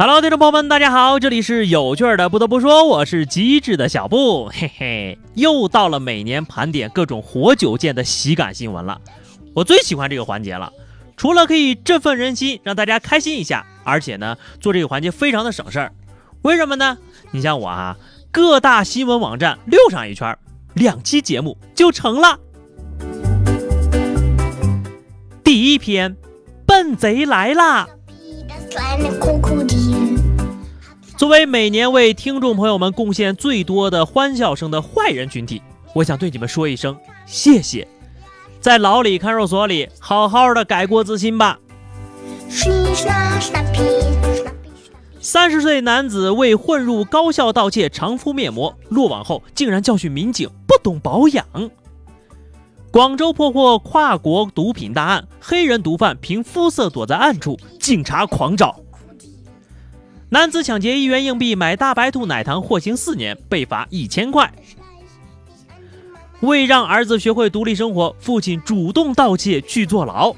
Hello，听众朋友们，大家好，这里是有趣的。不得不说，我是机智的小布，嘿嘿，又到了每年盘点各种活久见的喜感新闻了。我最喜欢这个环节了，除了可以振奋人心，让大家开心一下，而且呢，做这个环节非常的省事儿。为什么呢？你像我啊，各大新闻网站溜上一圈，两期节目就成了。第一篇，笨贼来啦！作为每年为听众朋友们贡献最多的欢笑声的坏人群体，我想对你们说一声谢谢，在牢里看守所里好好的改过自新吧。三十岁男子为混入高校盗窃常敷面膜，落网后竟然教训民警不懂保养。广州破获跨国毒品大案，黑人毒贩凭肤色躲在暗处，警察狂找。男子抢劫一元硬币买大白兔奶糖，获刑四年，被罚一千块。为让儿子学会独立生活，父亲主动盗窃去坐牢。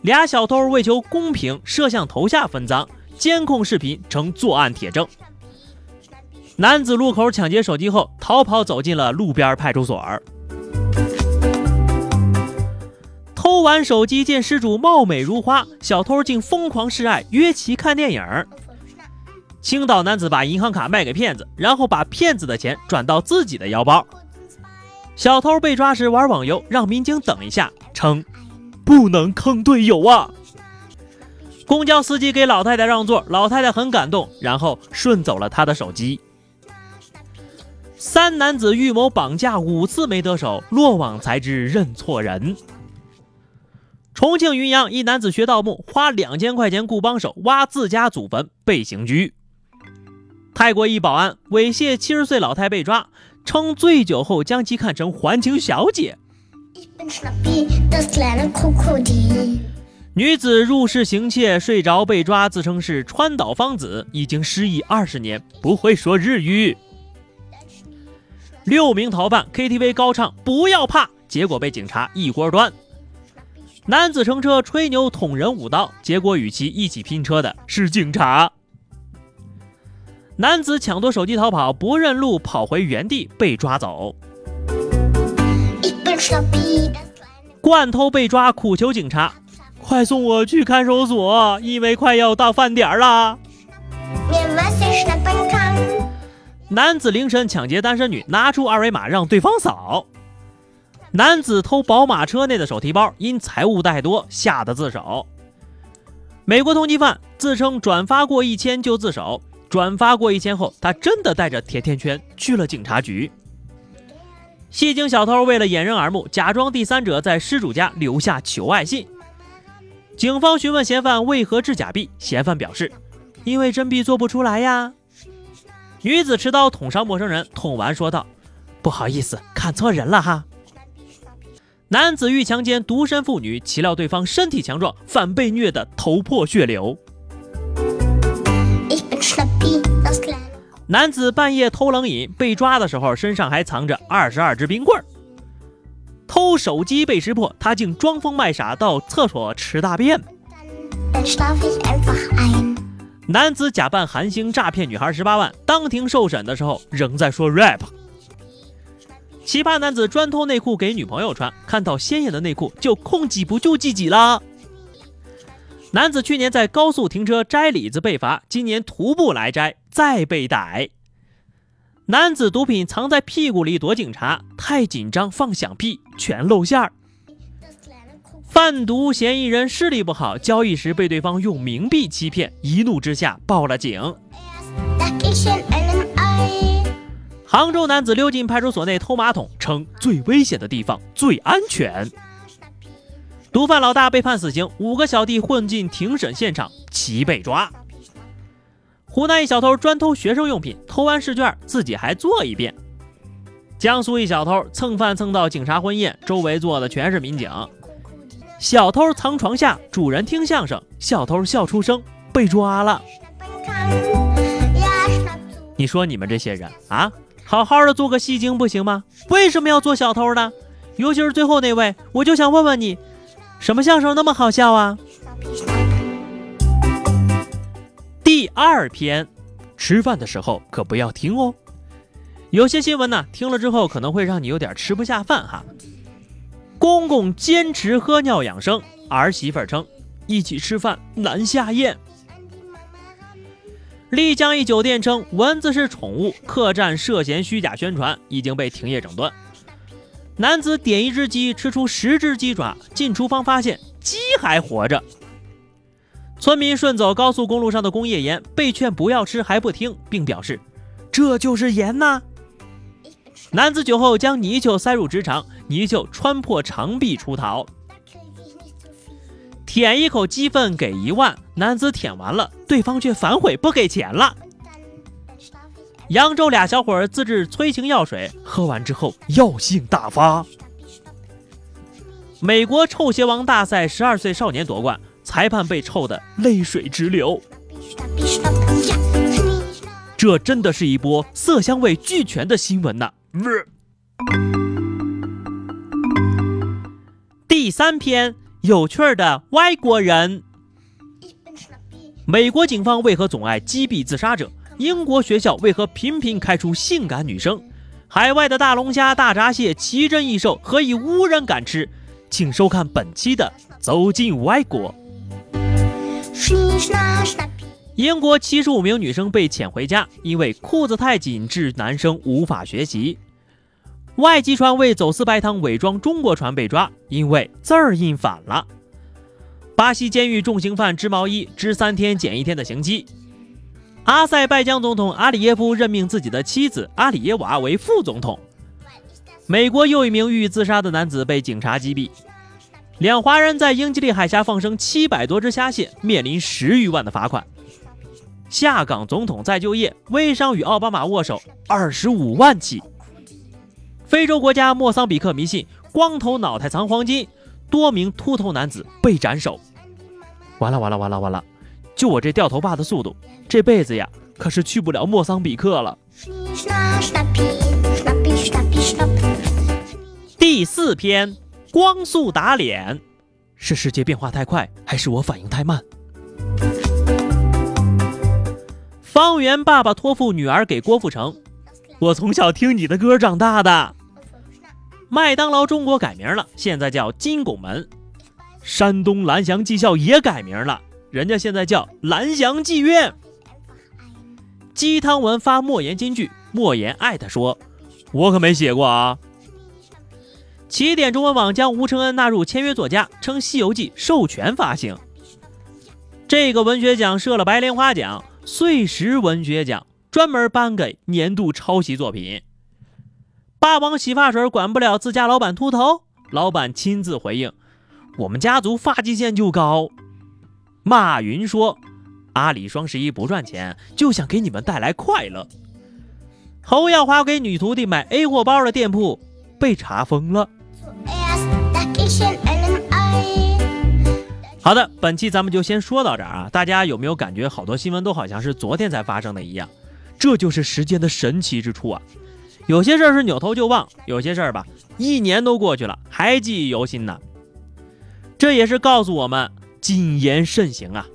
俩小偷为求公平，摄像头下分赃，监控视频成作案铁证。男子路口抢劫手机后逃跑，走进了路边派出所。偷完手机见失主貌美如花，小偷竟疯狂示爱，约其看电影。青岛男子把银行卡卖给骗子，然后把骗子的钱转到自己的腰包。小偷被抓时玩网游，让民警等一下，称不能坑队友啊。公交司机给老太太让座，老太太很感动，然后顺走了他的手机。三男子预谋绑架五次没得手，落网才知认错人。重庆云阳一男子学盗墓，花两千块钱雇帮手挖自家祖坟，被刑拘。泰国一保安猥亵七十岁老太被抓，称醉酒后将其看成还情小姐。女子入室行窃睡着被抓，自称是川岛芳子，已经失忆二十年，不会说日语。六名逃犯 KTV 高唱不要怕，结果被警察一锅端。男子乘车吹牛捅人五刀，结果与其一起拼车的是警察。男子抢夺手机逃跑，不认路跑回原地被抓走。惯偷被抓，苦求警察快送我去看守所，因为快要到饭点了。男子凌晨抢劫单身女，拿出二维码让对方扫。男子偷宝马车内的手提包，因财物太多，吓得自首。美国通缉犯自称转发过一千就自首，转发过一千后，他真的带着甜甜圈去了警察局。戏精小偷为了掩人耳目，假装第三者在失主家留下求爱信。警方询问嫌犯为何制假币，嫌犯表示：“因为真币做不出来呀。”女子持刀捅伤陌生人，捅完说道：“不好意思，看错人了哈。”男子欲强奸独身妇女，岂料对方身体强壮，反被虐得头破血流。男子半夜偷冷饮，被抓的时候身上还藏着二十二支冰棍儿。偷手机被识破，他竟装疯卖傻到厕所吃大便。男子假扮韩星诈骗女孩十八万，当庭受审的时候仍在说 rap。奇葩男子专偷内裤给女朋友穿，看到鲜艳的内裤就控制不住自己了。男子去年在高速停车摘李子被罚，今年徒步来摘再被逮。男子毒品藏在屁股里躲警察，太紧张放响屁全露馅儿。贩毒嫌疑人视力不好，交易时被对方用冥币欺骗，一怒之下报了警。杭州男子溜进派出所内偷马桶，称最危险的地方最安全。毒贩老大被判死刑，五个小弟混进庭审现场，齐被抓。湖南一小偷专偷学生用品，偷完试卷自己还做一遍。江苏一小偷蹭饭蹭到警察婚宴，周围坐的全是民警。小偷藏床下，主人听相声，小偷笑出声，被抓了。你说你们这些人啊？好好的做个戏精不行吗？为什么要做小偷呢？尤其是最后那位，我就想问问你，什么相声那么好笑啊？二篇，吃饭的时候可不要听哦。有些新闻呢，听了之后可能会让你有点吃不下饭哈。公公坚持喝尿养生，儿媳妇称一起吃饭难下咽。丽江一酒店称蚊子是宠物，客栈涉嫌虚假宣传，已经被停业整顿。男子点一只鸡，吃出十只鸡爪，进厨房发现鸡还活着。村民顺走高速公路上的工业盐，被劝不要吃还不听，并表示这就是盐呐。男子酒后将泥鳅塞入直肠，泥鳅穿破肠壁出逃。舔一口鸡粪给一万，男子舔完了，对方却反悔不给钱了。扬州俩小伙自制催情药水，喝完之后药性大发。美国臭鞋王大赛，十二岁少年夺冠，裁判被臭得泪水直流。这真的是一波色香味俱全的新闻呐！第三篇。有趣的外国人，美国警方为何总爱击毙自杀者？英国学校为何频频开出性感女生？海外的大龙虾、大闸蟹奇珍异兽，何以无人敢吃？请收看本期的《走进外国》。英国七十五名女生被遣回家，因为裤子太紧致，男生无法学习。外籍船为走私白糖伪装中国船被抓，因为字儿印反了。巴西监狱重刑犯织毛衣，织三天减一天的刑期。阿塞拜疆总统阿里耶夫任命自己的妻子阿里耶娃为副总统。美国又一名欲自杀的男子被警察击毙。两华人在英吉利海峡放生七百多只虾蟹，面临十余万的罚款。下岗总统再就业，微商与奥巴马握手，二十五万起。非洲国家莫桑比克迷信光头脑袋藏黄金，多名秃头男子被斩首。完了完了完了完了！就我这掉头发的速度，这辈子呀可是去不了莫桑比克了。第四篇，光速打脸，是世界变化太快，还是我反应太慢？方圆爸爸托付女儿给郭富城，我从小听你的歌长大的。麦当劳中国改名了，现在叫金拱门。山东蓝翔技校也改名了，人家现在叫蓝翔技院。鸡汤文发莫言金句，莫言艾特说：“我可没写过啊。”起点中文网将吴承恩纳入签约作家，称《西游记》授权发行。这个文学奖设了白莲花奖、碎石文学奖，专门颁给年度抄袭作品。霸王洗发水管不了自家老板秃头，老板亲自回应：“我们家族发际线就高。”马云说：“阿里双十一不赚钱，就想给你们带来快乐。”侯耀华给女徒弟买 A 货包的店铺被查封了。好的，本期咱们就先说到这儿啊！大家有没有感觉好多新闻都好像是昨天才发生的一样？这就是时间的神奇之处啊！有些事儿是扭头就忘，有些事儿吧，一年都过去了还记忆犹新呢。这也是告诉我们谨言慎行啊。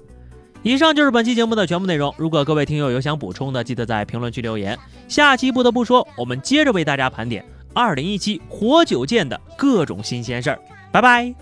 以上就是本期节目的全部内容。如果各位听友有想补充的，记得在评论区留言。下期不得不说，我们接着为大家盘点二零一七活久见的各种新鲜事儿。拜拜。